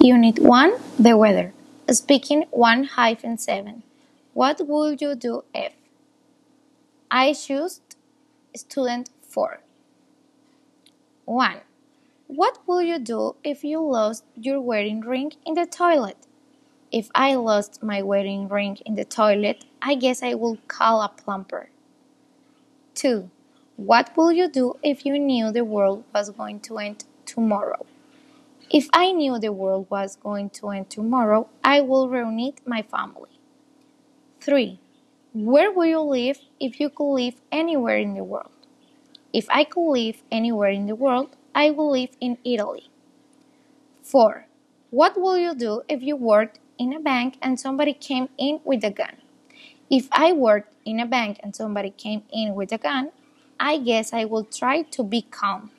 Unit 1 The Weather. Speaking 1 hyphen 7. What would you do if? I choose student 4. 1. What will you do if you lost your wedding ring in the toilet? If I lost my wedding ring in the toilet, I guess I will call a plumber. 2. What will you do if you knew the world was going to end tomorrow? If I knew the world was going to end tomorrow, I will reunite my family. 3. Where would you live if you could live anywhere in the world? If I could live anywhere in the world, I would live in Italy. 4. What will you do if you worked in a bank and somebody came in with a gun? If I worked in a bank and somebody came in with a gun, I guess I will try to be calm.